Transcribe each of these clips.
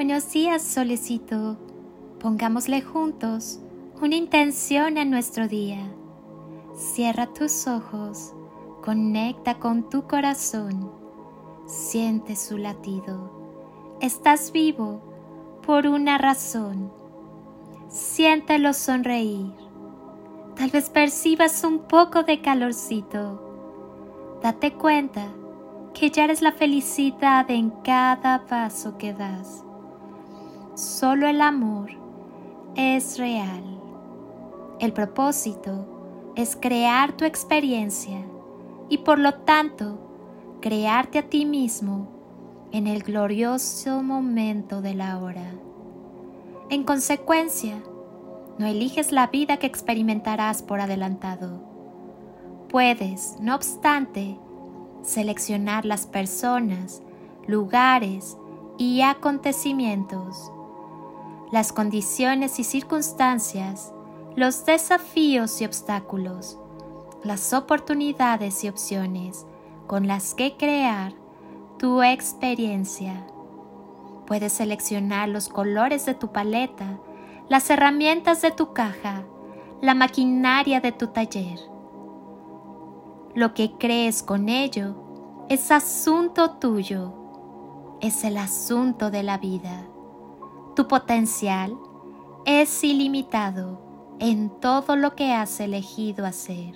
Buenos días, solecito. Pongámosle juntos una intención en nuestro día. Cierra tus ojos, conecta con tu corazón, siente su latido. Estás vivo por una razón. Siéntelo sonreír. Tal vez percibas un poco de calorcito. Date cuenta que ya eres la felicidad en cada paso que das. Solo el amor es real. El propósito es crear tu experiencia y por lo tanto crearte a ti mismo en el glorioso momento de la hora. En consecuencia, no eliges la vida que experimentarás por adelantado. Puedes, no obstante, seleccionar las personas, lugares y acontecimientos las condiciones y circunstancias, los desafíos y obstáculos, las oportunidades y opciones con las que crear tu experiencia. Puedes seleccionar los colores de tu paleta, las herramientas de tu caja, la maquinaria de tu taller. Lo que crees con ello es asunto tuyo, es el asunto de la vida. Tu potencial es ilimitado en todo lo que has elegido hacer.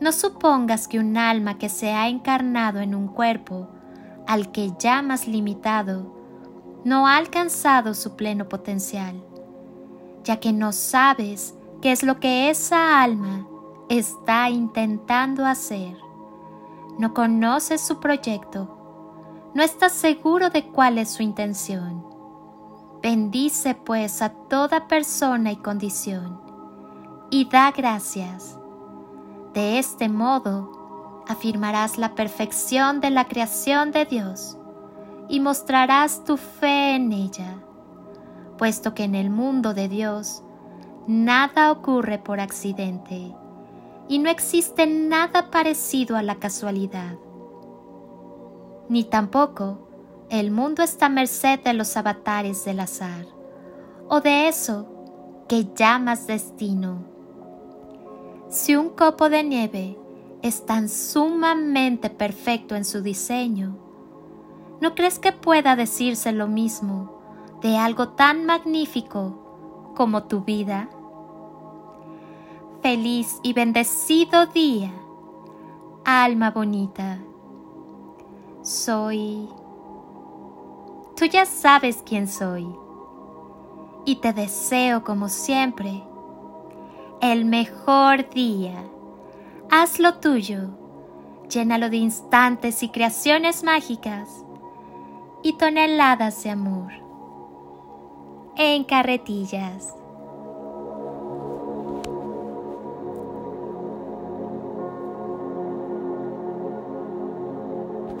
No supongas que un alma que se ha encarnado en un cuerpo al que llamas limitado no ha alcanzado su pleno potencial, ya que no sabes qué es lo que esa alma está intentando hacer. No conoces su proyecto, no estás seguro de cuál es su intención Bendice pues a toda persona y condición, y da gracias. De este modo afirmarás la perfección de la creación de Dios y mostrarás tu fe en ella, puesto que en el mundo de Dios nada ocurre por accidente y no existe nada parecido a la casualidad, ni tampoco el mundo está a merced de los avatares del azar o de eso que llamas destino. Si un copo de nieve es tan sumamente perfecto en su diseño, ¿no crees que pueda decirse lo mismo de algo tan magnífico como tu vida? Feliz y bendecido día, alma bonita. Soy Tú ya sabes quién soy y te deseo como siempre el mejor día. Hazlo tuyo, llénalo de instantes y creaciones mágicas y toneladas de amor. En carretillas.